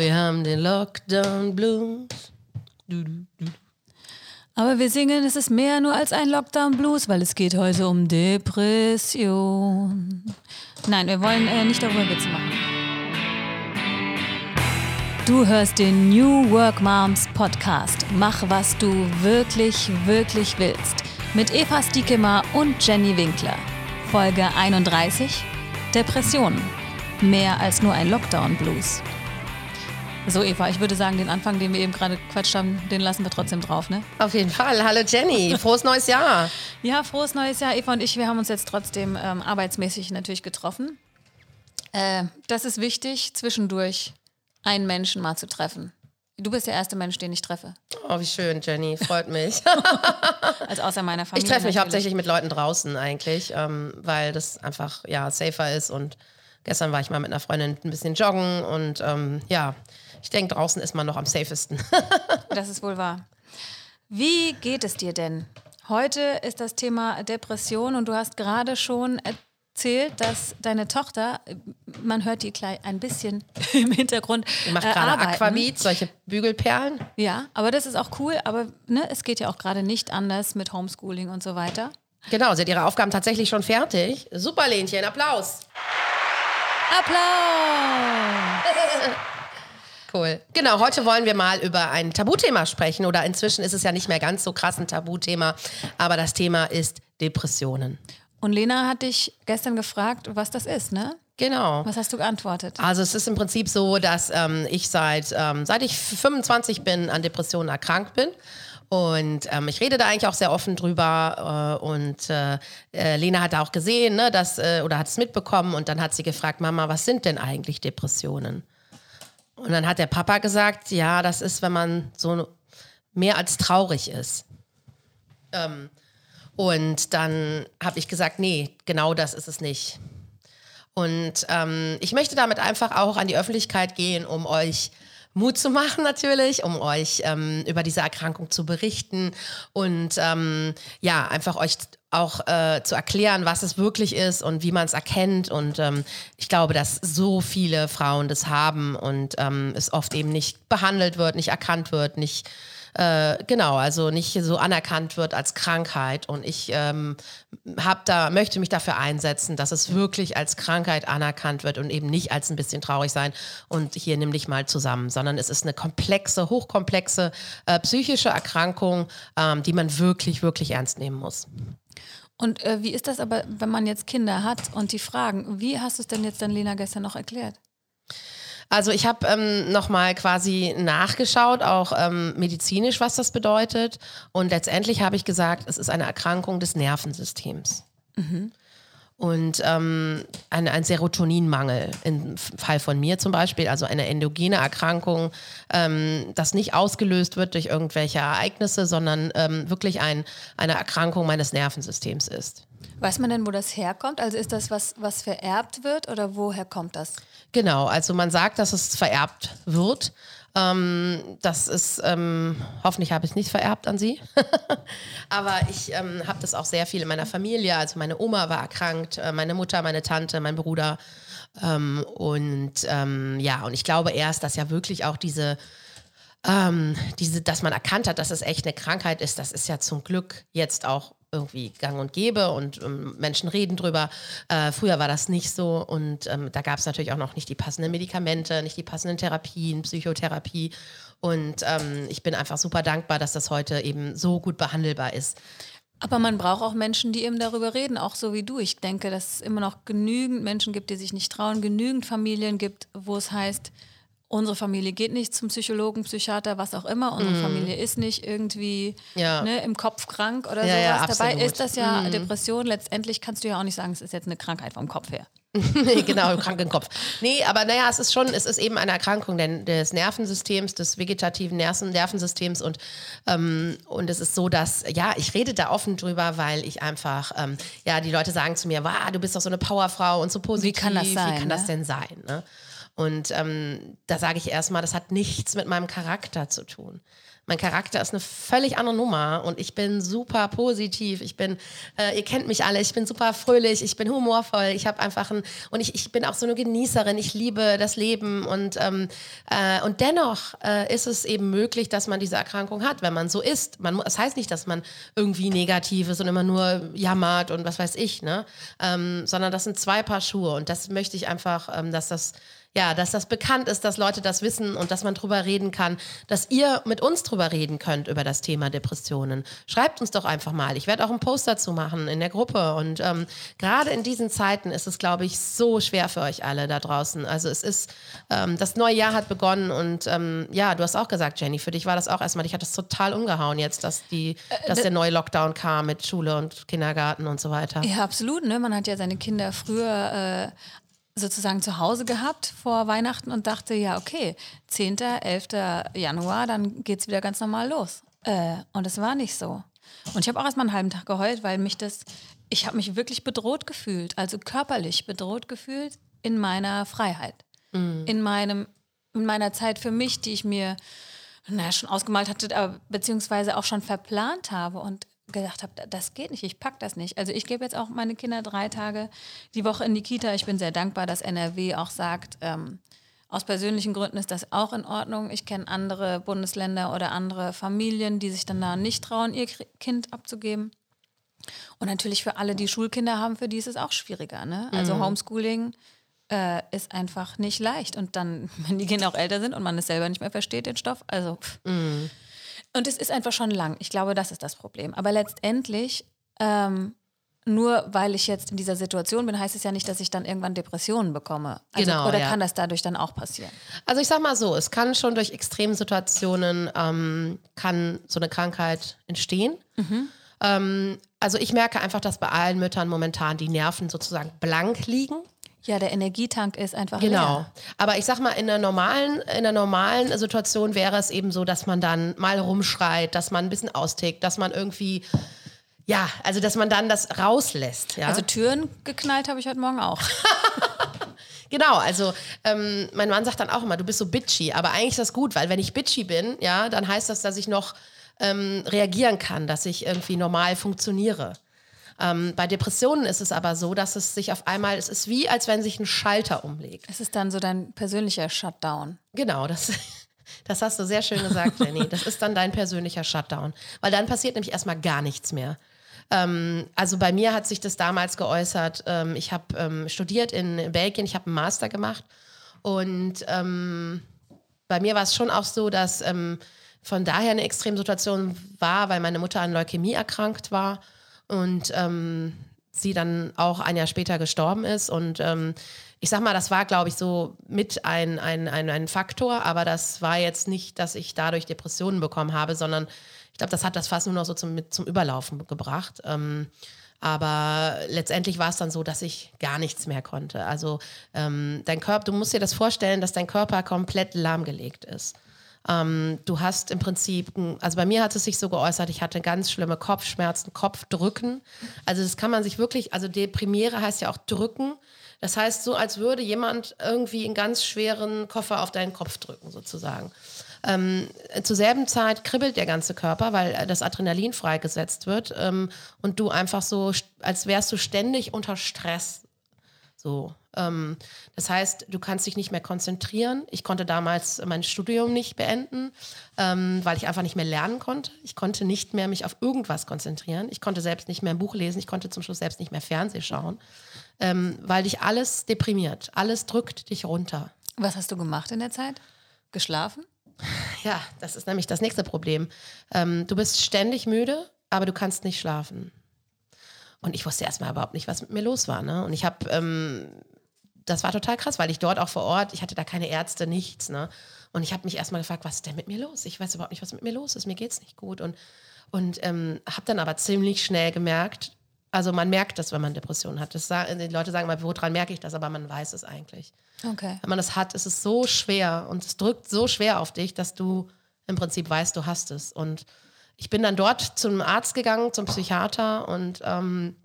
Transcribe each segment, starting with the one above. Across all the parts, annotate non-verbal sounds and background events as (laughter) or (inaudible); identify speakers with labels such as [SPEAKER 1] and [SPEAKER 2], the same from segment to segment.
[SPEAKER 1] Wir haben den Lockdown Blues. Du, du, du.
[SPEAKER 2] Aber wir singen, es ist mehr nur als ein Lockdown-Blues, weil es geht heute um Depression. Nein, wir wollen äh, nicht darüber Witze machen. Du hörst den New Work Moms Podcast. Mach, was du wirklich, wirklich willst. Mit Eva Stiekemar und Jenny Winkler. Folge 31. Depressionen. Mehr als nur ein Lockdown-Blues. So, Eva, ich würde sagen, den Anfang, den wir eben gerade gequatscht haben, den lassen wir trotzdem drauf, ne?
[SPEAKER 1] Auf jeden Fall. Hallo Jenny, frohes neues Jahr.
[SPEAKER 2] Ja, frohes neues Jahr. Eva und ich, wir haben uns jetzt trotzdem ähm, arbeitsmäßig natürlich getroffen. Äh, das ist wichtig, zwischendurch einen Menschen mal zu treffen. Du bist der erste Mensch, den ich treffe.
[SPEAKER 1] Oh, wie schön, Jenny. Freut mich. (laughs)
[SPEAKER 2] also außer meiner Familie.
[SPEAKER 1] Ich treffe mich natürlich. hauptsächlich mit Leuten draußen eigentlich, ähm, weil das einfach ja safer ist. Und gestern war ich mal mit einer Freundin ein bisschen joggen und ähm, ja, ich denke, draußen ist man noch am safesten. (laughs)
[SPEAKER 2] das ist wohl wahr. Wie geht es dir denn? Heute ist das Thema Depression und du hast gerade schon erzählt, dass deine Tochter, man hört die gleich ein bisschen (laughs) im Hintergrund.
[SPEAKER 1] Die macht äh, gerade Aquavit, solche Bügelperlen.
[SPEAKER 2] Ja, aber das ist auch cool, aber ne, es geht ja auch gerade nicht anders mit Homeschooling und so weiter.
[SPEAKER 1] Genau, sie hat ihre Aufgaben tatsächlich schon fertig. Super, Lenchen, Applaus.
[SPEAKER 2] Applaus! (laughs)
[SPEAKER 1] Cool. Genau, heute wollen wir mal über ein Tabuthema sprechen oder inzwischen ist es ja nicht mehr ganz so krass ein Tabuthema, aber das Thema ist Depressionen.
[SPEAKER 2] Und Lena hat dich gestern gefragt, was das ist, ne?
[SPEAKER 1] Genau.
[SPEAKER 2] Was hast du geantwortet?
[SPEAKER 1] Also es ist im Prinzip so, dass ähm, ich seit, ähm, seit ich 25 bin an Depressionen erkrankt bin. Und ähm, ich rede da eigentlich auch sehr offen drüber. Äh, und äh, äh, Lena hat auch gesehen, ne, dass, äh, oder hat es mitbekommen. Und dann hat sie gefragt, Mama, was sind denn eigentlich Depressionen? Und dann hat der Papa gesagt, ja, das ist, wenn man so mehr als traurig ist. Ähm, und dann habe ich gesagt, nee, genau das ist es nicht. Und ähm, ich möchte damit einfach auch an die Öffentlichkeit gehen, um euch Mut zu machen natürlich, um euch ähm, über diese Erkrankung zu berichten und ähm, ja, einfach euch auch äh, zu erklären, was es wirklich ist und wie man es erkennt. Und ähm, ich glaube, dass so viele Frauen das haben und ähm, es oft eben nicht behandelt wird, nicht erkannt wird, nicht äh, genau, also nicht so anerkannt wird als Krankheit. Und ich ähm, hab da, möchte mich dafür einsetzen, dass es wirklich als Krankheit anerkannt wird und eben nicht als ein bisschen traurig sein und hier nimm dich mal zusammen, sondern es ist eine komplexe, hochkomplexe äh, psychische Erkrankung, ähm, die man wirklich, wirklich ernst nehmen muss.
[SPEAKER 2] Und äh, wie ist das aber, wenn man jetzt Kinder hat und die fragen, wie hast du es denn jetzt dann Lena gestern noch erklärt?
[SPEAKER 1] Also ich habe ähm, nochmal quasi nachgeschaut, auch ähm, medizinisch, was das bedeutet. Und letztendlich habe ich gesagt, es ist eine Erkrankung des Nervensystems. Mhm. Und ähm, ein, ein Serotoninmangel im Fall von mir zum Beispiel, also eine endogene Erkrankung, ähm, das nicht ausgelöst wird durch irgendwelche Ereignisse, sondern ähm, wirklich ein, eine Erkrankung meines Nervensystems ist.
[SPEAKER 2] Weiß man denn, wo das herkommt? Also ist das was, was vererbt wird oder woher kommt das?
[SPEAKER 1] Genau, also man sagt, dass es vererbt wird. Ähm, das ist, ähm, hoffentlich habe ich es nicht vererbt an Sie. (laughs) Aber ich ähm, habe das auch sehr viel in meiner Familie. Also meine Oma war erkrankt, äh, meine Mutter, meine Tante, mein Bruder. Ähm, und ähm, ja, und ich glaube erst, dass ja wirklich auch diese ähm, diese, dass man erkannt hat, dass es echt eine Krankheit ist, das ist ja zum Glück jetzt auch irgendwie gang und gäbe und ähm, Menschen reden drüber. Äh, früher war das nicht so und ähm, da gab es natürlich auch noch nicht die passenden Medikamente, nicht die passenden Therapien, Psychotherapie. Und ähm, ich bin einfach super dankbar, dass das heute eben so gut behandelbar ist.
[SPEAKER 2] Aber man braucht auch Menschen, die eben darüber reden, auch so wie du. Ich denke, dass es immer noch genügend Menschen gibt, die sich nicht trauen, genügend Familien gibt, wo es heißt, unsere Familie geht nicht zum Psychologen, Psychiater, was auch immer. Unsere mm. Familie ist nicht irgendwie ja. ne, im Kopf krank oder ja, sowas. Ja, Dabei ist das ja mm. Depression. Letztendlich kannst du ja auch nicht sagen, es ist jetzt eine Krankheit vom Kopf her. (laughs)
[SPEAKER 1] nee, genau, krank im Kopf. Nee, aber naja, es ist schon, es ist eben eine Erkrankung des Nervensystems, des vegetativen Nervensystems und, ähm, und es ist so, dass, ja, ich rede da offen drüber, weil ich einfach, ähm, ja, die Leute sagen zu mir, wow, du bist doch so eine Powerfrau und so positiv.
[SPEAKER 2] Wie kann das sein?
[SPEAKER 1] Wie kann
[SPEAKER 2] ne?
[SPEAKER 1] das denn sein? Ne? Und ähm, da sage ich erstmal, das hat nichts mit meinem Charakter zu tun. Mein Charakter ist eine völlig andere Nummer und ich bin super positiv. Ich bin, äh, ihr kennt mich alle, ich bin super fröhlich, ich bin humorvoll, ich habe einfach ein, und ich, ich bin auch so eine Genießerin, ich liebe das Leben und, ähm, äh, und dennoch äh, ist es eben möglich, dass man diese Erkrankung hat, wenn man so ist. Man, das heißt nicht, dass man irgendwie negativ ist und immer nur jammert und was weiß ich, ne? Ähm, sondern das sind zwei Paar Schuhe und das möchte ich einfach, ähm, dass das ja, dass das bekannt ist, dass Leute das wissen und dass man drüber reden kann, dass ihr mit uns drüber reden könnt über das Thema Depressionen. Schreibt uns doch einfach mal. Ich werde auch einen Post dazu machen in der Gruppe. Und ähm, gerade in diesen Zeiten ist es, glaube ich, so schwer für euch alle da draußen. Also es ist, ähm, das neue Jahr hat begonnen und ähm, ja, du hast auch gesagt, Jenny, für dich war das auch erstmal, dich hat das total umgehauen jetzt, dass die, äh, dass der neue Lockdown kam mit Schule und Kindergarten und so weiter.
[SPEAKER 2] Ja, absolut. Ne? Man hat ja seine Kinder früher äh, sozusagen zu Hause gehabt vor Weihnachten und dachte, ja, okay, 10., 11. Januar, dann geht es wieder ganz normal los. Äh, und es war nicht so. Und ich habe auch erst mal einen halben Tag geheult, weil mich das, ich habe mich wirklich bedroht gefühlt, also körperlich bedroht gefühlt in meiner Freiheit. Mhm. In, meinem, in meiner Zeit für mich, die ich mir naja, schon ausgemalt hatte, aber beziehungsweise auch schon verplant habe. Und gedacht habe, das geht nicht, ich pack das nicht. Also ich gebe jetzt auch meine Kinder drei Tage die Woche in die Kita. Ich bin sehr dankbar, dass NRW auch sagt, ähm, aus persönlichen Gründen ist das auch in Ordnung. Ich kenne andere Bundesländer oder andere Familien, die sich dann da nicht trauen, ihr Kind abzugeben. Und natürlich für alle, die Schulkinder haben, für die ist es auch schwieriger. Ne? Also mhm. Homeschooling äh, ist einfach nicht leicht. Und dann, (laughs) wenn die Kinder auch älter sind und man es selber nicht mehr versteht, den Stoff, also pff. Mhm. Und es ist einfach schon lang. Ich glaube, das ist das Problem. Aber letztendlich, ähm, nur weil ich jetzt in dieser Situation bin, heißt es ja nicht, dass ich dann irgendwann Depressionen bekomme. Also, genau, oder ja. kann das dadurch dann auch passieren?
[SPEAKER 1] Also ich sag mal so, es kann schon durch Extremsituationen ähm, kann so eine Krankheit entstehen. Mhm. Ähm, also ich merke einfach, dass bei allen Müttern momentan die Nerven sozusagen blank liegen.
[SPEAKER 2] Ja, der Energietank ist einfach
[SPEAKER 1] genau.
[SPEAKER 2] Leer.
[SPEAKER 1] Aber ich sag mal, in der normalen, in der normalen Situation wäre es eben so, dass man dann mal rumschreit, dass man ein bisschen austickt, dass man irgendwie ja, also dass man dann das rauslässt. Ja?
[SPEAKER 2] Also Türen geknallt habe ich heute Morgen auch. (laughs)
[SPEAKER 1] genau, also ähm, mein Mann sagt dann auch immer, du bist so bitchy, aber eigentlich ist das gut, weil wenn ich bitchy bin, ja, dann heißt das, dass ich noch ähm, reagieren kann, dass ich irgendwie normal funktioniere. Ähm, bei Depressionen ist es aber so, dass es sich auf einmal, es ist wie, als wenn sich ein Schalter umlegt.
[SPEAKER 2] Es ist dann so dein persönlicher Shutdown.
[SPEAKER 1] Genau, das, (laughs) das hast du sehr schön gesagt, Jenny. Das ist dann dein persönlicher Shutdown. Weil dann passiert nämlich erstmal gar nichts mehr. Ähm, also bei mir hat sich das damals geäußert. Ähm, ich habe ähm, studiert in Belgien, ich habe einen Master gemacht und ähm, bei mir war es schon auch so, dass ähm, von daher eine Extremsituation war, weil meine Mutter an Leukämie erkrankt war und ähm, sie dann auch ein Jahr später gestorben ist. Und ähm, ich sag mal, das war, glaube ich, so mit ein, ein, ein, ein Faktor, aber das war jetzt nicht, dass ich dadurch Depressionen bekommen habe, sondern ich glaube, das hat das fast nur noch so zum, zum Überlaufen gebracht. Ähm, aber letztendlich war es dann so, dass ich gar nichts mehr konnte. Also ähm, dein Körper, du musst dir das vorstellen, dass dein Körper komplett lahmgelegt ist. Ähm, du hast im Prinzip, also bei mir hat es sich so geäußert, ich hatte ganz schlimme Kopfschmerzen, Kopfdrücken. Also das kann man sich wirklich, also Deprimiere heißt ja auch drücken. Das heißt so, als würde jemand irgendwie einen ganz schweren Koffer auf deinen Kopf drücken, sozusagen. Ähm, zur selben Zeit kribbelt der ganze Körper, weil das Adrenalin freigesetzt wird ähm, und du einfach so, als wärst du ständig unter Stress. So. Ähm, das heißt, du kannst dich nicht mehr konzentrieren. Ich konnte damals mein Studium nicht beenden, ähm, weil ich einfach nicht mehr lernen konnte. Ich konnte nicht mehr mich auf irgendwas konzentrieren. Ich konnte selbst nicht mehr ein Buch lesen. Ich konnte zum Schluss selbst nicht mehr Fernsehen schauen, ähm, weil dich alles deprimiert. Alles drückt dich runter.
[SPEAKER 2] Was hast du gemacht in der Zeit? Geschlafen? (laughs)
[SPEAKER 1] Ja, das ist nämlich das nächste Problem. Ähm, du bist ständig müde, aber du kannst nicht schlafen. Und ich wusste erstmal überhaupt nicht, was mit mir los war. Ne? Und ich habe ähm, das war total krass, weil ich dort auch vor Ort, ich hatte da keine Ärzte, nichts. Ne? Und ich habe mich erstmal gefragt, was ist denn mit mir los? Ich weiß überhaupt nicht, was mit mir los ist. Mir geht es nicht gut. Und, und ähm, habe dann aber ziemlich schnell gemerkt, also man merkt das, wenn man Depressionen hat. Das, die Leute sagen mal, woran merke ich das? Aber man weiß es eigentlich. Okay. Wenn man das hat, ist es so schwer und es drückt so schwer auf dich, dass du im Prinzip weißt, du hast es. Und ich bin dann dort zum Arzt gegangen, zum Psychiater und ähm,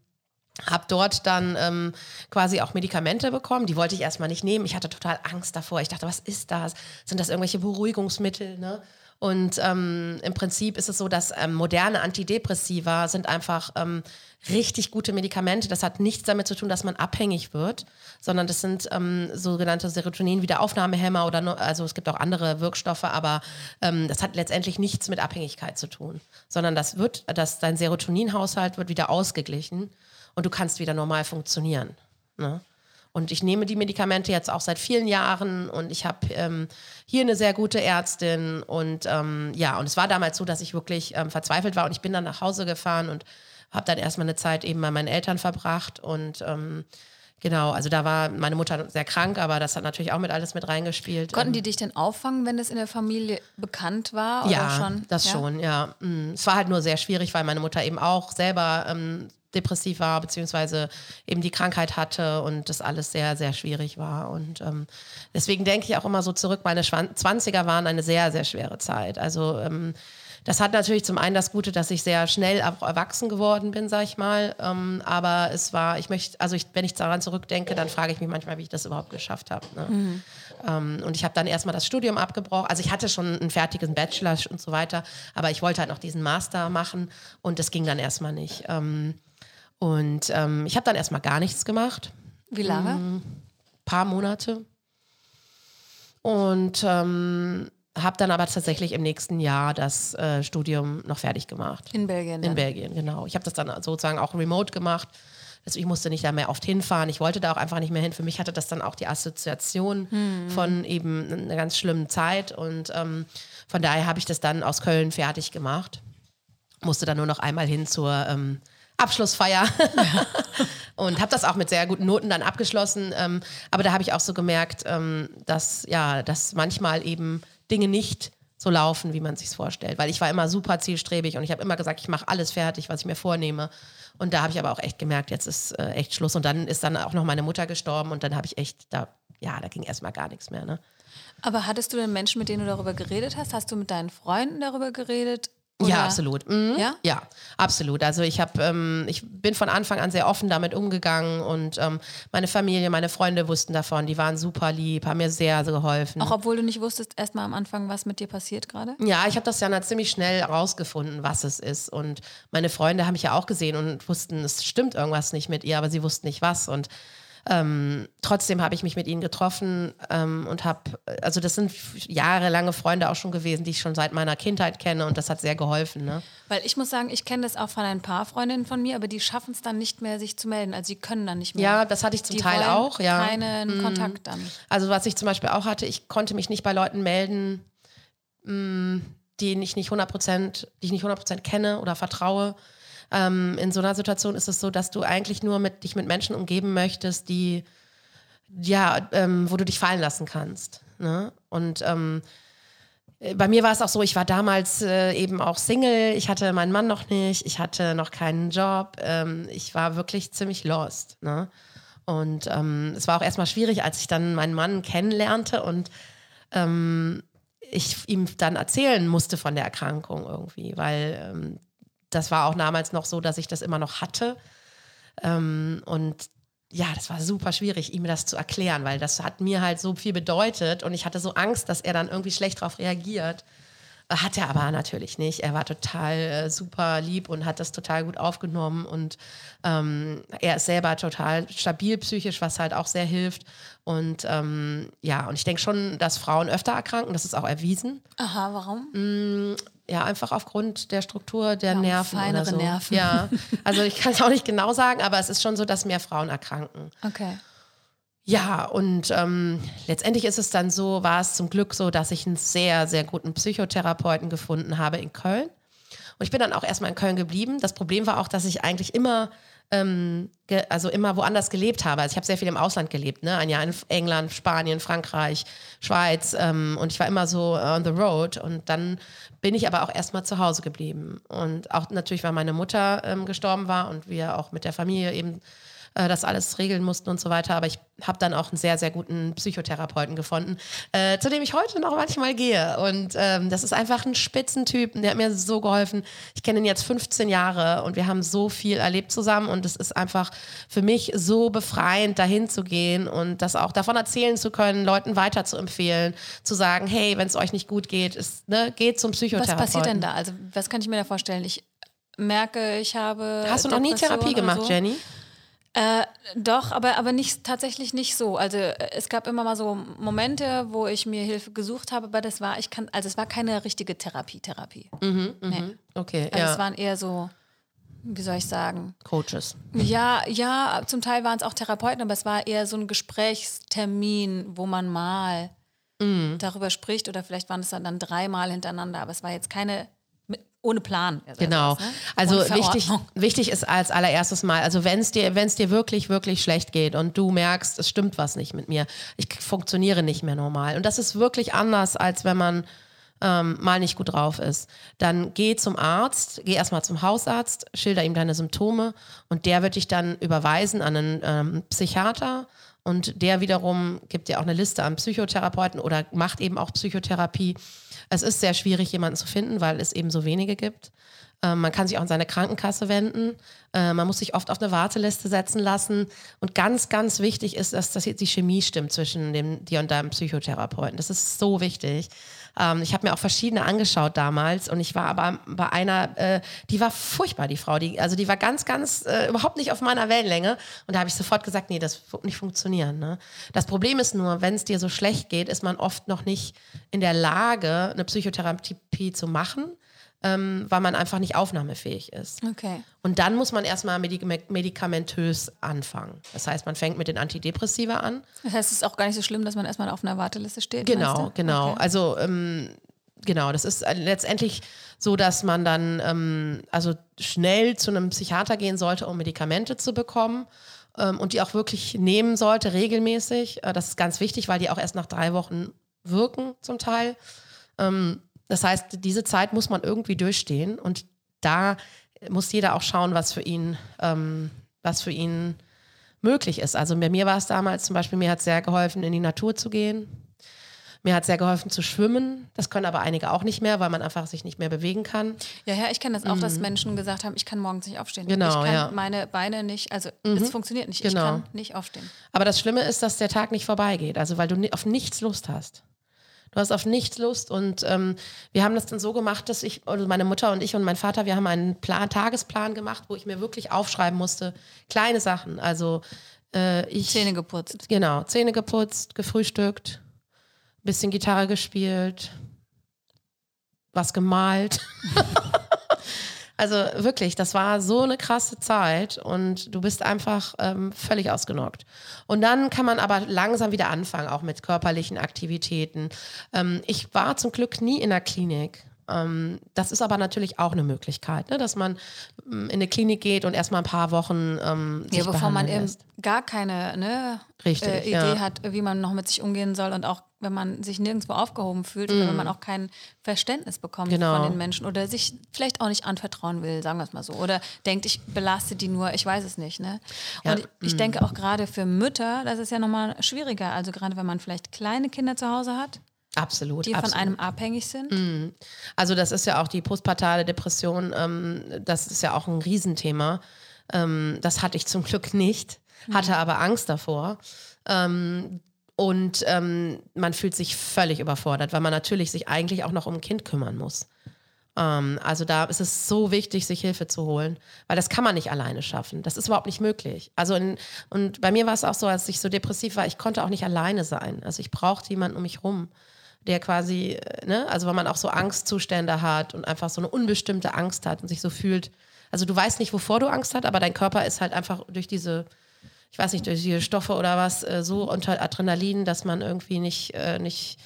[SPEAKER 1] Habe dort dann ähm, quasi auch Medikamente bekommen. Die wollte ich erstmal nicht nehmen. Ich hatte total Angst davor. Ich dachte, was ist das? Sind das irgendwelche Beruhigungsmittel? Ne? Und ähm, im Prinzip ist es so, dass ähm, moderne Antidepressiva sind einfach ähm, richtig gute Medikamente. Das hat nichts damit zu tun, dass man abhängig wird, sondern das sind ähm, sogenannte Serotonin-Wiederaufnahmehämmer oder nur, also es gibt auch andere Wirkstoffe, aber ähm, das hat letztendlich nichts mit Abhängigkeit zu tun, sondern das wird, dass dein Serotoninhaushalt wird wieder ausgeglichen und du kannst wieder normal funktionieren. Ne? Und ich nehme die Medikamente jetzt auch seit vielen Jahren und ich habe ähm, hier eine sehr gute Ärztin und ähm, ja, und es war damals so, dass ich wirklich ähm, verzweifelt war und ich bin dann nach Hause gefahren und habe dann erstmal eine Zeit eben bei meinen Eltern verbracht und ähm, Genau, also da war meine Mutter sehr krank, aber das hat natürlich auch mit alles mit reingespielt.
[SPEAKER 2] Konnten die dich denn auffangen, wenn das in der Familie bekannt war?
[SPEAKER 1] ja,
[SPEAKER 2] schon?
[SPEAKER 1] das
[SPEAKER 2] ja?
[SPEAKER 1] schon, ja. Mm, Es war halt nur sehr schwierig, weil meine Mutter eben auch selber ähm, depressiv war, beziehungsweise eben die Krankheit hatte und das alles sehr, sehr schwierig war. Und ähm, deswegen denke ich auch immer so zurück, meine Schwan 20er waren eine sehr, sehr schwere Zeit. Also ähm, das hat natürlich zum einen das Gute, dass ich sehr schnell auch erwachsen geworden bin, sag ich mal. Ähm, aber es war, ich möchte, also ich, wenn ich daran zurückdenke, dann frage ich mich manchmal, wie ich das überhaupt geschafft habe. Ne? Ähm, und ich habe dann erstmal das Studium abgebrochen. Also ich hatte schon einen fertigen Bachelor und so weiter, aber ich wollte halt noch diesen Master machen und das ging dann erstmal nicht. Ähm, und ähm, ich habe dann erstmal gar nichts gemacht,
[SPEAKER 2] Wie lange?
[SPEAKER 1] Mhm. paar Monate. Und ähm, habe dann aber tatsächlich im nächsten Jahr das äh, Studium noch fertig gemacht.
[SPEAKER 2] In Belgien.
[SPEAKER 1] In
[SPEAKER 2] dann.
[SPEAKER 1] Belgien, genau. Ich habe das dann sozusagen auch remote gemacht. Also ich musste nicht da mehr oft hinfahren. Ich wollte da auch einfach nicht mehr hin. Für mich hatte das dann auch die Assoziation von eben einer ganz schlimmen Zeit. Und ähm, von daher habe ich das dann aus Köln fertig gemacht. Musste dann nur noch einmal hin zur Abschlussfeier (laughs) und habe das auch mit sehr guten Noten dann abgeschlossen. Ähm, aber da habe ich auch so gemerkt, ähm, dass ja, dass manchmal eben Dinge nicht so laufen, wie man sich vorstellt. Weil ich war immer super zielstrebig und ich habe immer gesagt, ich mache alles fertig, was ich mir vornehme. Und da habe ich aber auch echt gemerkt, jetzt ist äh, echt Schluss. Und dann ist dann auch noch meine Mutter gestorben und dann habe ich echt, da, ja, da ging erstmal gar nichts mehr. Ne?
[SPEAKER 2] Aber hattest du denn Menschen, mit denen du darüber geredet hast? Hast du mit deinen Freunden darüber geredet?
[SPEAKER 1] Ja,
[SPEAKER 2] Oder-
[SPEAKER 1] absolut. Mhm.
[SPEAKER 2] Ja?
[SPEAKER 1] Ja, absolut. Also ich habe, ähm, ich bin von Anfang an sehr offen damit umgegangen und ähm, meine Familie, meine Freunde wussten davon. Die waren super lieb, haben mir sehr, sehr geholfen.
[SPEAKER 2] Auch obwohl du nicht wusstest erstmal am Anfang, was mit dir passiert gerade?
[SPEAKER 1] Ja, ich habe das ja dann ziemlich schnell herausgefunden, was es ist. Und meine Freunde haben mich ja auch gesehen und wussten, es stimmt irgendwas nicht mit ihr, aber sie wussten nicht was. Und ähm, trotzdem habe ich mich mit ihnen getroffen ähm, und habe, also das sind jahrelange Freunde auch schon gewesen, die ich schon seit meiner Kindheit kenne und das hat sehr geholfen. Ne?
[SPEAKER 2] Weil ich muss sagen, ich kenne das auch von ein paar Freundinnen von mir, aber die schaffen es dann nicht mehr, sich zu melden. Also sie können dann nicht mehr.
[SPEAKER 1] Ja, das hatte ich zum
[SPEAKER 2] die
[SPEAKER 1] Teil auch, ja. Mhm.
[SPEAKER 2] Keinen Kontakt dann.
[SPEAKER 1] Also was ich zum Beispiel auch hatte, ich konnte mich nicht bei Leuten melden, mh, die ich nicht 100%, die ich nicht 100% kenne oder vertraue. Ähm, in so einer Situation ist es so, dass du eigentlich nur mit, dich mit Menschen umgeben möchtest, die, ja, ähm, wo du dich fallen lassen kannst. Ne? Und ähm, äh, bei mir war es auch so, ich war damals äh, eben auch Single, ich hatte meinen Mann noch nicht, ich hatte noch keinen Job, ähm, ich war wirklich ziemlich lost. Ne? Und ähm, es war auch erstmal schwierig, als ich dann meinen Mann kennenlernte und ähm, ich ihm dann erzählen musste von der Erkrankung irgendwie, weil ähm, das war auch damals noch so, dass ich das immer noch hatte. Ähm, und ja, das war super schwierig, ihm das zu erklären, weil das hat mir halt so viel bedeutet und ich hatte so Angst, dass er dann irgendwie schlecht darauf reagiert. Hat er aber natürlich nicht. Er war total äh, super lieb und hat das total gut aufgenommen und ähm, er ist selber total stabil psychisch, was halt auch sehr hilft. Und ähm, ja, und ich denke schon, dass Frauen öfter erkranken, das ist auch erwiesen.
[SPEAKER 2] Aha, warum?
[SPEAKER 1] Mm, Ja, einfach aufgrund der Struktur der
[SPEAKER 2] Ja,
[SPEAKER 1] Nerven oder
[SPEAKER 2] feinere
[SPEAKER 1] so.
[SPEAKER 2] Nerven.
[SPEAKER 1] Ja, also ich kann es auch nicht genau sagen, aber es ist schon so, dass mehr Frauen erkranken.
[SPEAKER 2] Okay.
[SPEAKER 1] Ja, und ähm, letztendlich ist es dann so, war es zum Glück so, dass ich einen sehr, sehr guten Psychotherapeuten gefunden habe in Köln. Und ich bin dann auch erstmal in Köln geblieben. Das Problem war auch, dass ich eigentlich immer, ähm, also immer woanders gelebt habe. Also ich habe sehr viel im Ausland gelebt, ne? Ein Jahr in England, Spanien, Frankreich, Schweiz. Ähm, und ich war immer so on the road. Und dann bin ich aber auch erstmal zu Hause geblieben. Und auch natürlich, weil meine Mutter ähm, gestorben war und wir auch mit der Familie eben äh, das alles regeln mussten und so weiter. Aber ich habe dann auch einen sehr, sehr guten Psychotherapeuten gefunden, äh, zu dem ich heute noch manchmal gehe. Und ähm, das ist einfach ein Spitzentyp. Der hat mir so geholfen. Ich kenne ihn jetzt 15 Jahre und wir haben so viel erlebt zusammen. Und es ist einfach für mich so befreiend, dahin zu gehen und das auch davon erzählen zu können, Leuten weiter zu empfehlen, zu sagen, hey, wenn es euch nicht gut geht, ist, ne, geht zum Psychotherapeuten.
[SPEAKER 2] Was passiert denn da? Also was kann ich mir da vorstellen? Ich merke, ich habe.
[SPEAKER 1] Hast du noch nie Therapie gemacht, so. Jenny?
[SPEAKER 2] Äh, doch, aber, aber nicht, tatsächlich nicht so. Also äh, es gab immer mal so Momente, wo ich mir Hilfe gesucht habe, aber das war, ich kann, also es war keine richtige Therapie, Therapie.
[SPEAKER 1] Mhm, mhm. nee. Okay,
[SPEAKER 2] also ja. Es waren eher so, wie soll ich sagen?
[SPEAKER 1] Coaches.
[SPEAKER 2] Ja, ja, zum Teil waren es auch Therapeuten, aber es war eher so ein Gesprächstermin, wo man mal mhm. darüber spricht oder vielleicht waren es dann, dann dreimal hintereinander, aber es war jetzt keine ohne Plan.
[SPEAKER 1] Genau. ne? Also wichtig, wichtig ist als allererstes mal, also wenn es dir, wenn es dir wirklich, wirklich schlecht geht und du merkst, es stimmt was nicht mit mir, ich funktioniere nicht mehr normal. Und das ist wirklich anders, als wenn man ähm, mal nicht gut drauf ist. Dann geh zum Arzt, geh erstmal zum Hausarzt, schilder ihm deine Symptome und der wird dich dann überweisen an einen ähm, Psychiater. Und der wiederum gibt dir auch eine Liste an Psychotherapeuten oder macht eben auch Psychotherapie. Es ist sehr schwierig, jemanden zu finden, weil es eben so wenige gibt. Ähm, man kann sich auch an seine Krankenkasse wenden. Äh, man muss sich oft auf eine Warteliste setzen lassen. Und ganz, ganz wichtig ist, dass, dass die Chemie stimmt zwischen dem, dir und deinem Psychotherapeuten. Das ist so wichtig. Ähm, ich habe mir auch verschiedene angeschaut damals und ich war aber bei einer, äh, die war furchtbar, die Frau. Die, also die war ganz, ganz äh, überhaupt nicht auf meiner Wellenlänge. Und da habe ich sofort gesagt, nee, das wird nicht funktionieren. Ne? Das Problem ist nur, wenn es dir so schlecht geht, ist man oft noch nicht in der Lage, eine Psychotherapie zu machen ähm, weil man einfach nicht aufnahmefähig ist.
[SPEAKER 2] Okay.
[SPEAKER 1] Und dann muss man erstmal medikamentös anfangen. Das heißt, man fängt mit den Antidepressiva an.
[SPEAKER 2] Das heißt, es ist auch gar nicht so schlimm, dass man erstmal auf einer Warteliste steht.
[SPEAKER 1] Genau, genau. Okay. Also ähm, genau, das ist letztendlich so, dass man dann ähm, also schnell zu einem Psychiater gehen sollte, um Medikamente zu bekommen ähm, und die auch wirklich nehmen sollte, regelmäßig. Äh, das ist ganz wichtig, weil die auch erst nach drei Wochen wirken zum Teil. Ähm, das heißt, diese Zeit muss man irgendwie durchstehen und da muss jeder auch schauen, was für ihn, ähm, was für ihn möglich ist. Also bei mir war es damals zum Beispiel, mir hat es sehr geholfen, in die Natur zu gehen. Mir hat es sehr geholfen zu schwimmen. Das können aber einige auch nicht mehr, weil man einfach sich nicht mehr bewegen kann.
[SPEAKER 2] Ja, ja, ich kenne das auch, mhm. dass Menschen gesagt haben, ich kann morgens nicht aufstehen.
[SPEAKER 1] Genau,
[SPEAKER 2] ich kann
[SPEAKER 1] ja.
[SPEAKER 2] meine Beine nicht, also mhm. es funktioniert nicht. Genau. Ich kann nicht aufstehen.
[SPEAKER 1] Aber das Schlimme ist, dass der Tag nicht vorbeigeht. Also weil du auf nichts Lust hast. Du hast auf nichts Lust. Und ähm, wir haben das dann so gemacht, dass ich, also meine Mutter und ich und mein Vater, wir haben einen Plan, Tagesplan gemacht, wo ich mir wirklich aufschreiben musste, kleine Sachen. Also äh, ich.
[SPEAKER 2] Zähne geputzt.
[SPEAKER 1] Genau, Zähne geputzt, gefrühstückt, bisschen Gitarre gespielt, was gemalt. (laughs) Also wirklich, das war so eine krasse Zeit und du bist einfach ähm, völlig ausgenockt. Und dann kann man aber langsam wieder anfangen, auch mit körperlichen Aktivitäten. Ähm, ich war zum Glück nie in der Klinik. Ähm, das ist aber natürlich auch eine Möglichkeit, ne? dass man ähm, in eine Klinik geht und erstmal ein paar Wochen ähm,
[SPEAKER 2] ja, bevor man eben gar keine ne,
[SPEAKER 1] Richtig,
[SPEAKER 2] äh, Idee ja. hat, wie man noch mit sich umgehen soll und auch wenn man sich nirgendwo aufgehoben fühlt mm. oder wenn man auch kein Verständnis bekommt genau. von den Menschen oder sich vielleicht auch nicht anvertrauen will, sagen wir es mal so. Oder denkt, ich belaste die nur, ich weiß es nicht. Ne? Und ja. ich, ich mm. denke auch gerade für Mütter, das ist ja nochmal schwieriger. Also gerade wenn man vielleicht kleine Kinder zu Hause hat.
[SPEAKER 1] Absolut.
[SPEAKER 2] Die
[SPEAKER 1] absolut.
[SPEAKER 2] von einem abhängig sind?
[SPEAKER 1] Mm. Also das ist ja auch die postpartale Depression, ähm, das ist ja auch ein Riesenthema. Ähm, das hatte ich zum Glück nicht, hatte mhm. aber Angst davor. Ähm, und ähm, man fühlt sich völlig überfordert, weil man natürlich sich eigentlich auch noch um ein Kind kümmern muss. Ähm, also da ist es so wichtig, sich Hilfe zu holen, weil das kann man nicht alleine schaffen. Das ist überhaupt nicht möglich. Also in, und bei mir war es auch so, als ich so depressiv war, ich konnte auch nicht alleine sein. Also ich brauchte jemanden um mich rum, der quasi, äh, ne, also wenn man auch so Angstzustände hat und einfach so eine unbestimmte Angst hat und sich so fühlt. Also du weißt nicht, wovor du Angst hast, aber dein Körper ist halt einfach durch diese ich weiß nicht, durch die Stoffe oder was, äh, so unter Adrenalin, dass man irgendwie nicht, äh, nicht,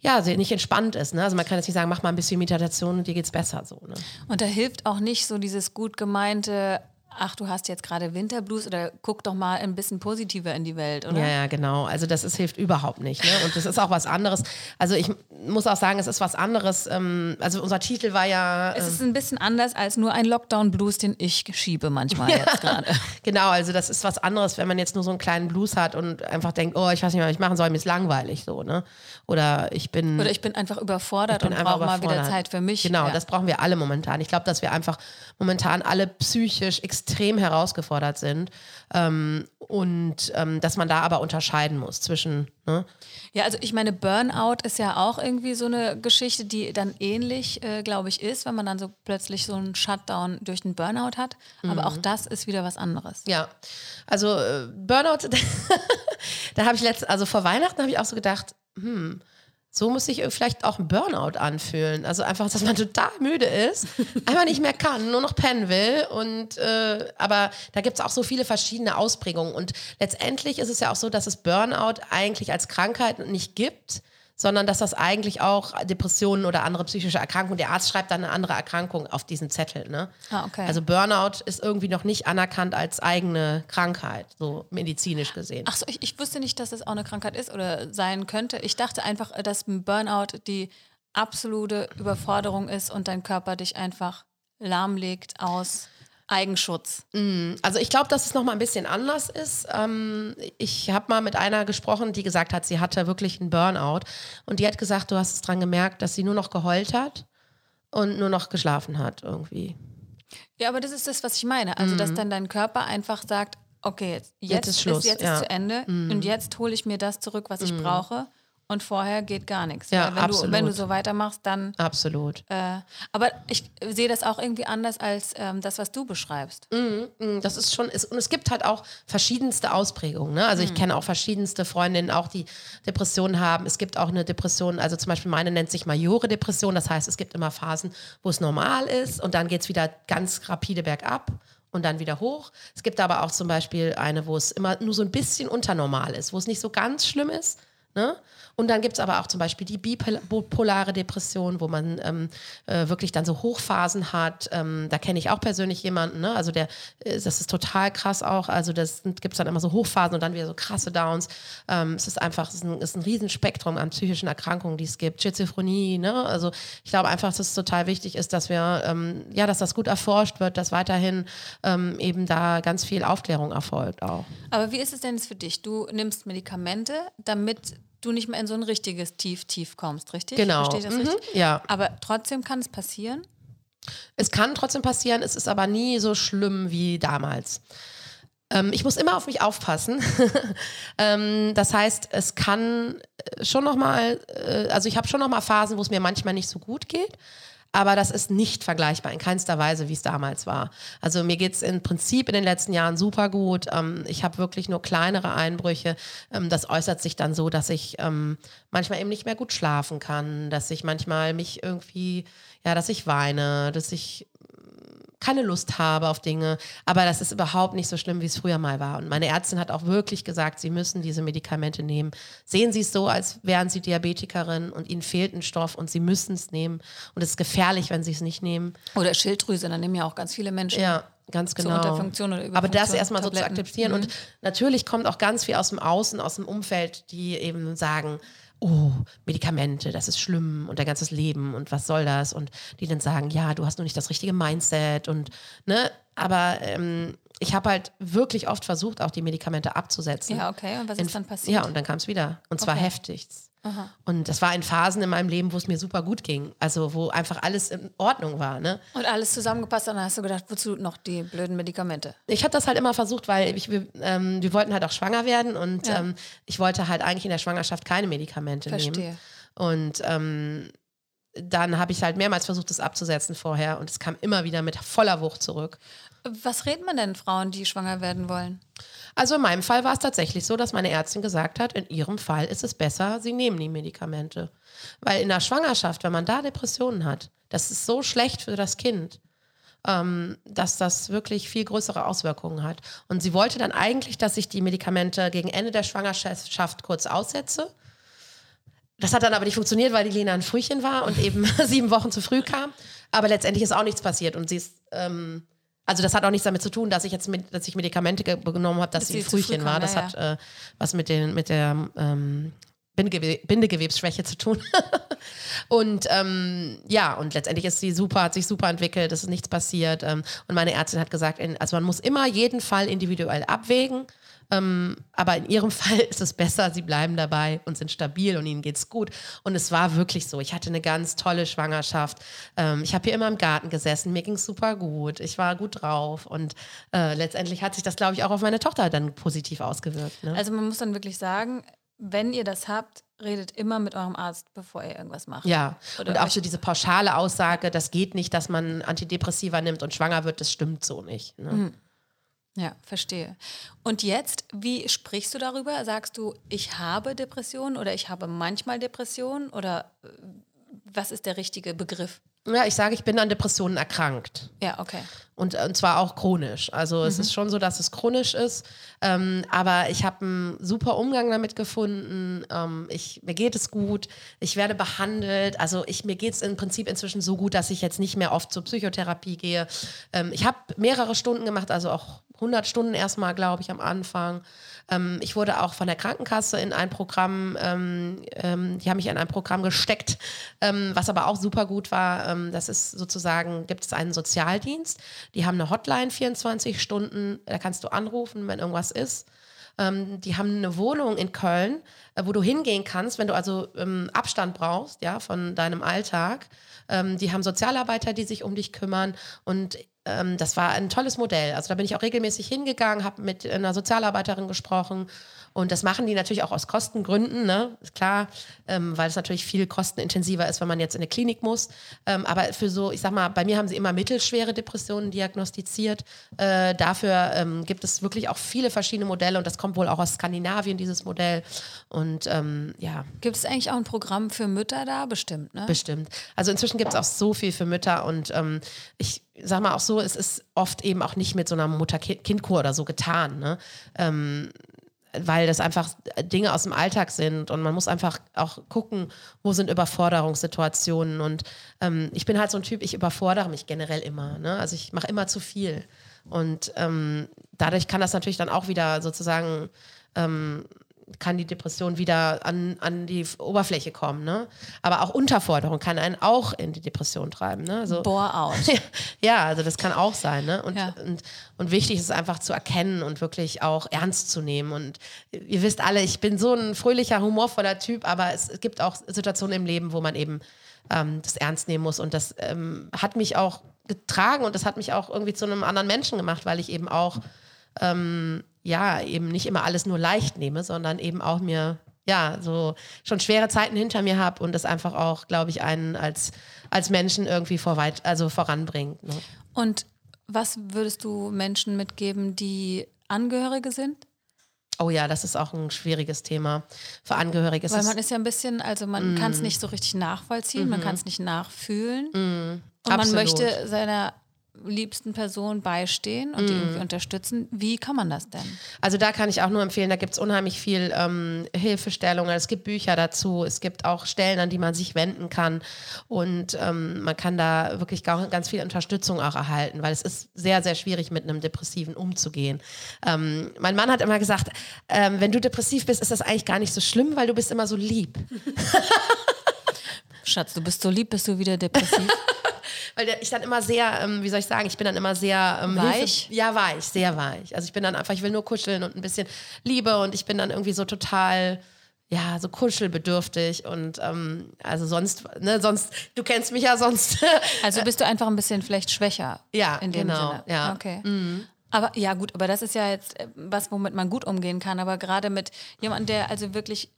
[SPEAKER 1] ja, nicht entspannt ist. Ne? Also man kann jetzt nicht sagen, mach mal ein bisschen Meditation und dir geht's besser. So, ne?
[SPEAKER 2] Und da hilft auch nicht so dieses gut gemeinte ach, du hast jetzt gerade Winterblues oder guck doch mal ein bisschen positiver in die Welt, oder?
[SPEAKER 1] Ja, ja, genau. Also das ist, hilft überhaupt nicht. Ne? Und das ist auch was anderes. Also ich muss auch sagen, es ist was anderes. Ähm, also unser Titel war ja.
[SPEAKER 2] Es ist ein bisschen anders als nur ein Lockdown-Blues, den ich schiebe manchmal jetzt gerade. (laughs)
[SPEAKER 1] Genau, also das ist was anderes, wenn man jetzt nur so einen kleinen Blues hat und einfach denkt, oh, ich weiß nicht, was ich machen soll, mir ist langweilig so, ne? Oder ich bin.
[SPEAKER 2] Oder ich bin einfach überfordert bin und brauche mal wieder Zeit für mich.
[SPEAKER 1] Genau,
[SPEAKER 2] ja.
[SPEAKER 1] das brauchen wir alle momentan. Ich glaube, dass wir einfach momentan alle psychisch extrem herausgefordert sind. Ähm, und ähm, dass man da aber unterscheiden muss zwischen. Ne?
[SPEAKER 2] Ja, also ich meine, Burnout ist ja auch irgendwie so eine Geschichte, die dann ähnlich, äh, glaube ich, ist, wenn man dann so plötzlich so einen Shutdown durch den Burnout hat. Aber mhm. auch das ist wieder was anderes.
[SPEAKER 1] Ja, also äh, Burnout, (laughs) da habe ich letztens, also vor Weihnachten habe ich auch so gedacht, hm, so muss sich vielleicht auch ein Burnout anfühlen. Also einfach, dass man total müde ist, einfach nicht mehr kann, nur noch pennen will. Und äh, aber da gibt es auch so viele verschiedene Ausprägungen. Und letztendlich ist es ja auch so, dass es Burnout eigentlich als Krankheit nicht gibt, sondern dass das eigentlich auch Depressionen oder andere psychische Erkrankungen, der Arzt schreibt dann eine andere Erkrankung auf diesen Zettel. Ne?
[SPEAKER 2] Ah, okay.
[SPEAKER 1] Also Burnout ist irgendwie noch nicht anerkannt als eigene Krankheit, so medizinisch gesehen.
[SPEAKER 2] Ach so, ich, ich wusste nicht, dass das auch eine Krankheit ist oder sein könnte. Ich dachte einfach, dass ein Burnout die absolute Überforderung ist und dein Körper dich einfach lahmlegt aus Eigenschutz.
[SPEAKER 1] Mm, also ich glaube, dass es noch mal ein bisschen anders ist. Ähm, ich habe mal mit einer gesprochen, die gesagt hat, sie hatte wirklich einen Burnout und die hat gesagt, du hast es dran gemerkt, dass sie nur noch geheult hat und nur noch geschlafen hat irgendwie.
[SPEAKER 2] Ja, aber das ist das, was ich meine. Also, mhm. dass dann dein Körper einfach sagt, okay, jetzt,
[SPEAKER 1] jetzt ist Schluss,
[SPEAKER 2] ist, jetzt
[SPEAKER 1] ja.
[SPEAKER 2] ist zu Ende mhm. und jetzt hole ich mir das zurück, was ich mhm. brauche und vorher geht gar nichts.
[SPEAKER 1] Ja,
[SPEAKER 2] wenn,
[SPEAKER 1] absolut.
[SPEAKER 2] Du, wenn du so weitermachst, dann.
[SPEAKER 1] Absolut.
[SPEAKER 2] Äh, aber ich sehe das auch irgendwie anders als ähm, das, was du beschreibst.
[SPEAKER 1] Mm, mm, das ist schon, ist, und es gibt halt auch verschiedenste Ausprägungen. Ne? Also mm. ich kenne auch verschiedenste Freundinnen, auch die Depressionen haben. Es gibt auch eine Depression, also zum Beispiel meine nennt sich Majore-Depression. Das heißt, es gibt immer Phasen, wo es normal ist und dann geht es wieder ganz rapide bergab und dann wieder hoch. Es gibt aber auch zum Beispiel eine, wo es immer nur so ein bisschen unternormal ist, wo es nicht so ganz schlimm ist. Ne? Und dann gibt es aber auch zum Beispiel die bipolare Depression, wo man ähm, äh, wirklich dann so Hochphasen hat. Ähm, da kenne ich auch persönlich jemanden, ne? also der, äh, das ist total krass auch. Also das gibt es dann immer so Hochphasen und dann wieder so krasse Downs. Ähm, es ist einfach, es ist ein, ist ein Riesenspektrum an psychischen Erkrankungen, die es gibt. Schizophrenie, ne? also ich glaube einfach, dass es total wichtig ist, dass wir, ähm, ja, dass das gut erforscht wird, dass weiterhin ähm, eben da ganz viel Aufklärung erfolgt auch.
[SPEAKER 2] Aber wie ist es denn jetzt für dich? Du nimmst Medikamente, damit du nicht mehr in so ein richtiges Tief-Tief kommst, richtig?
[SPEAKER 1] Genau.
[SPEAKER 2] Verstehe ich das
[SPEAKER 1] mhm.
[SPEAKER 2] richtig?
[SPEAKER 1] Ja.
[SPEAKER 2] Aber trotzdem kann es passieren?
[SPEAKER 1] Es kann trotzdem passieren, es ist aber nie so schlimm wie damals. Ähm, ich muss immer auf mich aufpassen. (laughs) ähm, das heißt, es kann äh, schon noch mal, äh, also ich habe schon noch mal Phasen, wo es mir manchmal nicht so gut geht aber das ist nicht vergleichbar in keinster Weise, wie es damals war. Also mir geht es im Prinzip in den letzten Jahren super gut. Ähm, ich habe wirklich nur kleinere Einbrüche. Ähm, das äußert sich dann so, dass ich ähm, manchmal eben nicht mehr gut schlafen kann, dass ich manchmal mich irgendwie, ja, dass ich weine, dass ich keine Lust habe auf Dinge. Aber das ist überhaupt nicht so schlimm, wie es früher mal war. Und meine Ärztin hat auch wirklich gesagt, sie müssen diese Medikamente nehmen. Sehen Sie es so, als wären Sie Diabetikerin und Ihnen fehlt ein Stoff und Sie müssen es nehmen. Und es ist gefährlich, wenn Sie es nicht nehmen.
[SPEAKER 2] Oder Schilddrüse, dann nehmen ja auch ganz viele Menschen.
[SPEAKER 1] Ja. Ganz genau. Aber das erstmal so zu akzeptieren. Mhm. Und natürlich kommt auch ganz viel aus dem Außen, aus dem Umfeld, die eben sagen, oh, Medikamente, das ist schlimm und dein ganzes Leben und was soll das? Und die dann sagen, ja, du hast nur nicht das richtige Mindset und, ne, aber ähm, ich habe halt wirklich oft versucht, auch die Medikamente abzusetzen.
[SPEAKER 2] Ja, okay. Und was ist dann passiert?
[SPEAKER 1] Ja, und dann kam es wieder. Und zwar
[SPEAKER 2] Okay.
[SPEAKER 1] heftig.
[SPEAKER 2] Aha.
[SPEAKER 1] Und das war in Phasen in meinem Leben, wo es mir super gut ging. Also wo einfach alles in Ordnung war. Ne?
[SPEAKER 2] Und alles zusammengepasst und dann hast du gedacht, wozu noch die blöden Medikamente?
[SPEAKER 1] Ich habe das halt immer versucht, weil ich, wir, ähm, wir wollten halt auch schwanger werden und
[SPEAKER 2] Ja.
[SPEAKER 1] ähm, ich wollte halt eigentlich in der Schwangerschaft keine Medikamente nehmen.
[SPEAKER 2] Verstehe.
[SPEAKER 1] Und ähm, dann habe ich halt mehrmals versucht, das abzusetzen vorher und es kam immer wieder mit voller Wucht zurück.
[SPEAKER 2] Was rät man denn Frauen, die schwanger werden wollen?
[SPEAKER 1] Also in meinem Fall war es tatsächlich so, dass meine Ärztin gesagt hat, in ihrem Fall ist es besser, sie nehmen die Medikamente. Weil in der Schwangerschaft, wenn man da Depressionen hat, das ist so schlecht für das Kind, ähm, dass das wirklich viel größere Auswirkungen hat. Und sie wollte dann eigentlich, dass ich die Medikamente gegen Ende der Schwangerschaft kurz aussetze. Das hat dann aber nicht funktioniert, weil die Lena ein Frühchen war und eben (laughs) sieben Wochen zu früh kam. Aber letztendlich ist auch nichts passiert und sie ist ähm, Also das hat auch nichts damit zu tun, dass ich jetzt mit, dass ich Medikamente genommen habe, dass, dass sie Frühchen war. Das ja, hat äh, was mit den mit der ähm, Bindegewe Bindegewebsschwäche zu tun. (laughs) und ähm, ja, und letztendlich ist sie super, hat sich super entwickelt, es ist nichts passiert. Ähm, und meine Ärztin hat gesagt, in, also man muss immer jeden Fall individuell abwägen. Ähm, aber in ihrem (laughs) Fall ist es besser, sie bleiben dabei und sind stabil und ihnen geht's gut. Und es war wirklich so. Ich hatte eine ganz tolle Schwangerschaft. Ähm, ich habe hier immer im Garten gesessen, mir ging's super gut. Ich war gut drauf. Und äh, letztendlich hat sich das, glaube ich, auch auf meine Tochter dann positiv ausgewirkt. Ne?
[SPEAKER 2] Also man muss dann wirklich sagen, wenn ihr das habt, redet immer mit eurem Arzt, bevor ihr irgendwas macht.
[SPEAKER 1] Ja, Oder und auch so diese pauschale Aussage, das geht nicht, dass man Antidepressiva nimmt und schwanger wird, das stimmt so nicht. Ne? Mhm.
[SPEAKER 2] Ja, verstehe. Und jetzt, wie sprichst du darüber? Sagst du, ich habe Depressionen oder ich habe manchmal Depressionen oder äh, was ist der richtige Begriff?
[SPEAKER 1] Ja, ich sage, ich bin an Depressionen erkrankt.
[SPEAKER 2] Ja, okay.
[SPEAKER 1] Und, und zwar auch chronisch. Also mhm. es ist schon so, dass es chronisch ist. Ähm, aber ich habe einen super Umgang damit gefunden. Ähm, ich, mir geht es gut. Ich werde behandelt. Also ich, mir geht es im Prinzip inzwischen so gut, dass ich jetzt nicht mehr oft zur Psychotherapie gehe. Ähm, ich habe mehrere Stunden gemacht, also auch 100 Stunden erstmal, glaube ich, am Anfang. Ähm, ich wurde auch von der Krankenkasse in ein Programm, ähm, ähm, die haben mich in ein Programm gesteckt, ähm, was aber auch super gut war. Ähm, das ist sozusagen, gibt es einen Sozialdienst, die haben eine Hotline 24 Stunden, da kannst du anrufen, wenn irgendwas ist. Ähm, die haben eine Wohnung in Köln, äh, wo du hingehen kannst, wenn du also Abstand brauchst, ja, von deinem Alltag. die haben Sozialarbeiter, die sich um dich kümmern und ähm, das war ein tolles Modell. Also da bin ich auch regelmäßig hingegangen, habe mit einer Sozialarbeiterin gesprochen und das machen die natürlich auch aus Kostengründen, ne? ist klar, ähm, weil es natürlich viel kostenintensiver ist, wenn man jetzt in eine Klinik muss. Ähm, aber für so, ich sag mal, bei mir haben sie immer mittelschwere Depressionen diagnostiziert. Äh, dafür ähm, gibt es wirklich auch viele verschiedene Modelle und das kommt wohl auch aus Skandinavien, dieses Modell. Und ähm, ja.
[SPEAKER 2] Gibt es eigentlich auch ein Programm für Mütter da? Bestimmt, ne?
[SPEAKER 1] Bestimmt. Also inzwischen gibt es auch so viel für Mütter und ähm, ich sag mal auch so, es ist oft eben auch nicht mit so einer Mutter-Kind-Kur oder so getan. Ne? Ähm, weil das einfach Dinge aus dem Alltag sind und man muss einfach auch gucken, wo sind Überforderungssituationen und ähm, ich bin halt so ein Typ, ich überfordere mich generell immer, ne? also ich mache immer zu viel und ähm, dadurch kann das natürlich dann auch wieder sozusagen ähm, kann die Depression wieder an, an die Oberfläche kommen. Ne? Aber auch Unterforderung kann einen auch in die Depression treiben. Ne? Also,
[SPEAKER 2] Bore out. (laughs)
[SPEAKER 1] ja, also das kann auch sein. Ne? Und, ja. und, und wichtig ist einfach zu erkennen und wirklich auch ernst zu nehmen. Und ihr wisst alle, ich bin so ein fröhlicher, humorvoller Typ, aber es, gibt auch Situationen im Leben, wo man eben ähm, das ernst nehmen muss. Und das ähm, hat mich auch getragen und das hat mich auch irgendwie zu einem anderen Menschen gemacht, weil ich eben auch ähm, ja, eben nicht immer alles nur leicht nehme, sondern eben auch mir, ja, so schon schwere Zeiten hinter mir habe und das einfach auch, glaube ich, einen als, als Menschen irgendwie vorweit, also voranbringt. Ne?
[SPEAKER 2] Und was würdest du Menschen mitgeben, die Angehörige sind?
[SPEAKER 1] Oh ja, das ist auch ein schwieriges Thema für Angehörige.
[SPEAKER 2] Weil man ist ja ein bisschen, also man mm. kann es nicht so richtig nachvollziehen, mm man mhm. kann es nicht nachfühlen. Mm. Und Absolut. man möchte seiner liebsten Person beistehen und die irgendwie unterstützen. Wie kann man das denn?
[SPEAKER 1] Also da kann ich auch nur empfehlen, da gibt es unheimlich viel ähm, Hilfestellungen. Es gibt Bücher dazu, es gibt auch Stellen, an die man sich wenden kann und ähm, man kann da wirklich ganz viel Unterstützung auch erhalten, weil es ist sehr, sehr schwierig, mit einem Depressiven umzugehen. Ähm, mein Mann hat immer gesagt, ähm, wenn du depressiv bist, ist das eigentlich gar nicht so schlimm, weil du bist immer so lieb. (laughs)
[SPEAKER 2] Schatz, du bist so lieb, bist du wieder depressiv? (laughs)
[SPEAKER 1] weil ich dann immer sehr, ähm, wie soll ich sagen, ich bin dann immer sehr
[SPEAKER 2] ähm, weich.
[SPEAKER 1] Hilfe, ja, weich, sehr weich. Also ich bin dann einfach, ich will nur kuscheln und ein bisschen Liebe und ich bin dann irgendwie so total ja, so kuschelbedürftig und ähm, also sonst, ne, sonst, du kennst mich ja sonst. (laughs)
[SPEAKER 2] also bist du einfach ein bisschen vielleicht schwächer.
[SPEAKER 1] Ja, in dem genau, Sinne. Ja.
[SPEAKER 2] Okay. Mhm. Aber ja, gut, aber das ist ja jetzt äh, was, womit man gut umgehen kann. Aber gerade mit jemandem, der also wirklich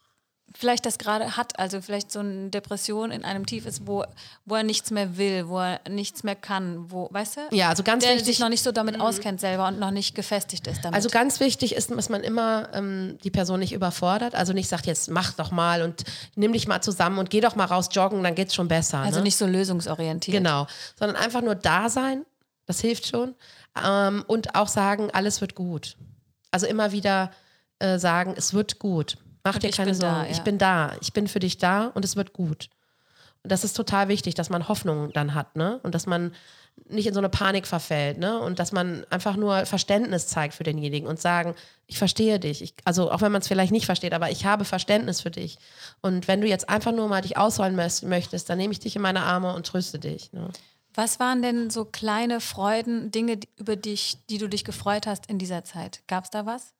[SPEAKER 2] vielleicht das gerade hat, also vielleicht so eine Depression in einem Tief ist, wo, wo er nichts mehr will, wo er nichts mehr kann, wo, weißt du?
[SPEAKER 1] Ja, also ganz
[SPEAKER 2] der
[SPEAKER 1] wichtig.
[SPEAKER 2] sich noch nicht so damit mhm. auskennt selber und noch nicht gefestigt ist damit.
[SPEAKER 1] Also ganz wichtig ist, dass man immer ähm, die Person nicht überfordert, also nicht sagt, jetzt mach doch mal und nimm dich mal zusammen und geh doch mal raus joggen, dann geht's schon besser.
[SPEAKER 2] Also
[SPEAKER 1] ne?
[SPEAKER 2] nicht so lösungsorientiert.
[SPEAKER 1] Genau, sondern einfach nur da sein, das hilft schon ähm, und auch sagen, alles wird gut. Also immer wieder äh, sagen, es wird gut. Mach dir keine Sorgen. Da, ja. Ich bin da. Ich bin für dich da und es wird gut. das ist total wichtig, dass man Hoffnung dann hat, ne? Und dass man nicht in so eine Panik verfällt, ne? Und dass man einfach nur Verständnis zeigt für denjenigen und sagen, ich verstehe dich. Ich, also auch wenn man es vielleicht nicht versteht, aber ich habe Verständnis für dich. Und wenn du jetzt einfach nur mal dich ausholen möchtest, dann nehme ich dich in meine Arme und tröste dich. Ne?
[SPEAKER 2] Was waren denn so kleine Freuden, Dinge, über dich, die du dich gefreut hast in dieser Zeit? Gab es da was?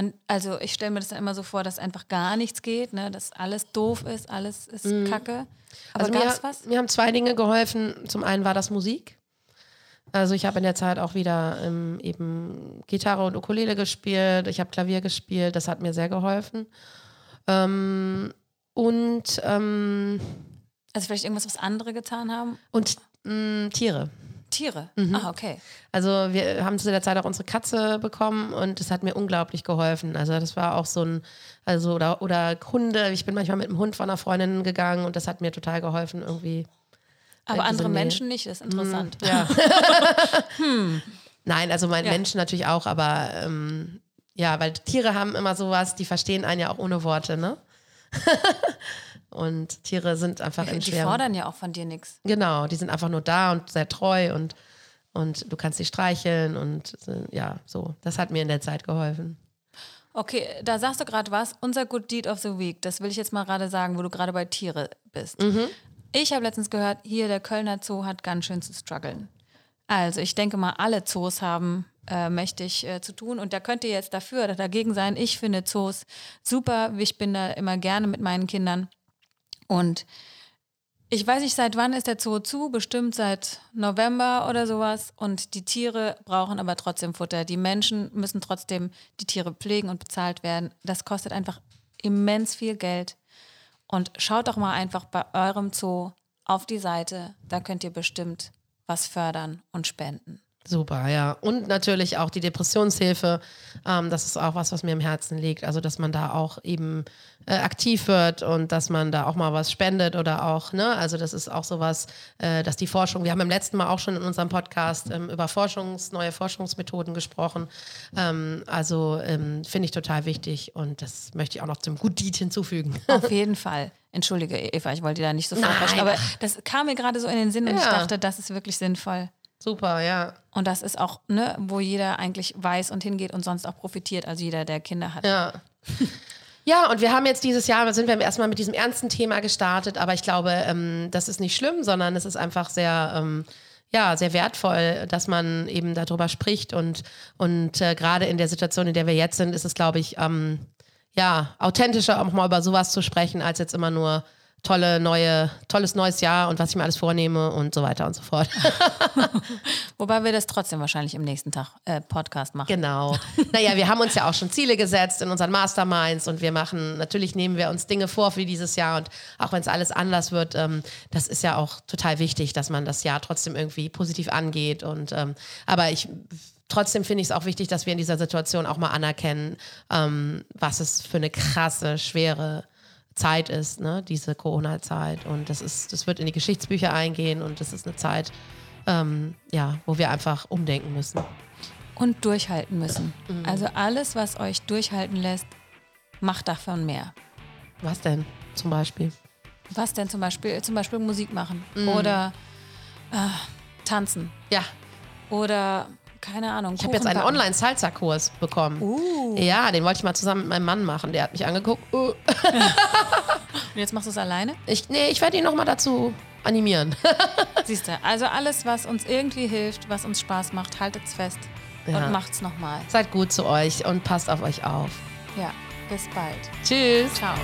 [SPEAKER 2] Man, also ich stelle mir das dann immer so vor, dass einfach gar nichts geht, ne? dass alles doof ist, alles ist mhm. Kacke.
[SPEAKER 1] Aber also es was? Mir haben zwei Dinge geholfen. Zum einen war das Musik. Also ich habe in der Zeit auch wieder ähm, eben Gitarre und Ukulele gespielt, ich habe Klavier gespielt, das hat mir sehr geholfen. Ähm, und ähm,
[SPEAKER 2] also vielleicht irgendwas, was andere getan haben?
[SPEAKER 1] Und mh, mm, Tiere.
[SPEAKER 2] Tiere? Mhm. Ah, okay.
[SPEAKER 1] Also wir haben zu der Zeit auch unsere Katze bekommen und das hat mir unglaublich geholfen. Also das war auch so ein, also oder, oder Hunde. Ich bin manchmal mit einem Hund von einer Freundin gegangen und das hat mir total geholfen irgendwie.
[SPEAKER 2] Aber andere Menschen nicht, das ist interessant.
[SPEAKER 1] Hm, ja. (laughs) hm. Nein, also meine ja. Menschen natürlich auch, aber ähm, ja, weil Tiere haben immer sowas, die verstehen einen ja auch ohne Worte, ne? (laughs) und Tiere sind einfach ja, in
[SPEAKER 2] Die fordern ja auch von dir nichts.
[SPEAKER 1] Genau, die sind einfach nur da und sehr treu und, und du kannst sie streicheln und äh, ja, so. Das hat mir in der Zeit geholfen.
[SPEAKER 2] Okay, da sagst du gerade was. Unser Good Deed of the Week, das will ich jetzt mal gerade sagen, wo du gerade bei Tiere bist. Mhm. Ich habe letztens gehört, hier der Kölner Zoo hat ganz schön zu strugglen. Also ich denke mal, alle Zoos haben äh, mächtig äh, zu tun und da könnt ihr jetzt dafür oder dagegen sein. Ich finde Zoos super. Ich bin da immer gerne mit meinen Kindern. Und ich weiß nicht, seit wann ist der Zoo zu, bestimmt seit November oder sowas. Und die Tiere brauchen aber trotzdem Futter. Die Menschen müssen trotzdem die Tiere pflegen und bezahlt werden. Das kostet einfach immens viel Geld. Und schaut doch mal einfach bei eurem Zoo auf die Seite. Da könnt ihr bestimmt was fördern und spenden.
[SPEAKER 1] Super, ja. Und natürlich auch die Depressionshilfe. Ähm, das ist auch was, was mir im Herzen liegt. Also, dass man da auch eben äh, aktiv wird und dass man da auch mal was spendet oder auch, ne, also das ist auch sowas, äh, dass die Forschung, wir haben im letzten Mal auch schon in unserem Podcast ähm, über Forschungs, neue Forschungsmethoden gesprochen. Ähm, also ähm, finde ich total wichtig und das möchte ich auch noch zum Deed hinzufügen. (laughs)
[SPEAKER 2] Auf jeden Fall. Entschuldige, Eva, ich wollte dir da nicht so vorpreschen, aber das kam mir gerade so in den Sinn und ja. ich dachte, das ist wirklich sinnvoll.
[SPEAKER 1] Super, ja.
[SPEAKER 2] Und das ist auch, ne, wo jeder eigentlich weiß und hingeht und sonst auch profitiert, also jeder, der Kinder hat.
[SPEAKER 1] Ja. (laughs) Ja, und wir haben jetzt dieses Jahr, sind wir erstmal mit diesem ernsten Thema gestartet, aber ich glaube, ähm, das ist nicht schlimm, sondern es ist einfach sehr, ähm, ja, sehr wertvoll, dass man eben darüber spricht und, und äh, gerade in der Situation, in der wir jetzt sind, ist es, glaube ich, ähm, ja, authentischer, auch mal über sowas zu sprechen, als jetzt immer nur tolle neue, tolles neues Jahr und was ich mir alles vornehme und so weiter und so fort. (laughs)
[SPEAKER 2] Wobei wir das trotzdem wahrscheinlich im nächsten Tag äh, Podcast machen.
[SPEAKER 1] Genau. Naja, wir haben uns ja auch schon Ziele gesetzt in unseren Masterminds und wir machen, natürlich nehmen wir uns Dinge vor für dieses Jahr und auch wenn es alles anders wird, ähm, das ist ja auch total wichtig, dass man das Jahr trotzdem irgendwie positiv angeht und ähm, aber ich trotzdem finde ich es auch wichtig, dass wir in dieser Situation auch mal anerkennen, ähm, was es für eine krasse, schwere Zeit ist, ne? diese Corona-Zeit. Und das ist, das wird in die Geschichtsbücher eingehen und das ist eine Zeit, ähm, ja, wo wir einfach umdenken müssen.
[SPEAKER 2] Und durchhalten müssen. Mhm. Also alles, was euch durchhalten lässt, macht davon mehr.
[SPEAKER 1] Was denn zum Beispiel?
[SPEAKER 2] Was denn zum Beispiel? Zum Beispiel Musik machen mhm. oder äh, tanzen.
[SPEAKER 1] Ja.
[SPEAKER 2] Oder keine Ahnung.
[SPEAKER 1] Ich habe jetzt einen Online-Salsa-Kurs bekommen. Uh. Ja, den wollte ich mal zusammen mit meinem Mann machen. Der hat mich angeguckt. Uh. (laughs) Und
[SPEAKER 2] jetzt machst du es alleine?
[SPEAKER 1] Ich, nee, ich werde ihn nochmal dazu animieren. (laughs)
[SPEAKER 2] Siehst du, also alles, was uns irgendwie hilft, was uns Spaß macht, haltet es fest ja. und macht's nochmal.
[SPEAKER 1] Seid gut zu euch und passt auf euch auf.
[SPEAKER 2] Ja, bis bald.
[SPEAKER 1] Tschüss.
[SPEAKER 2] Ciao.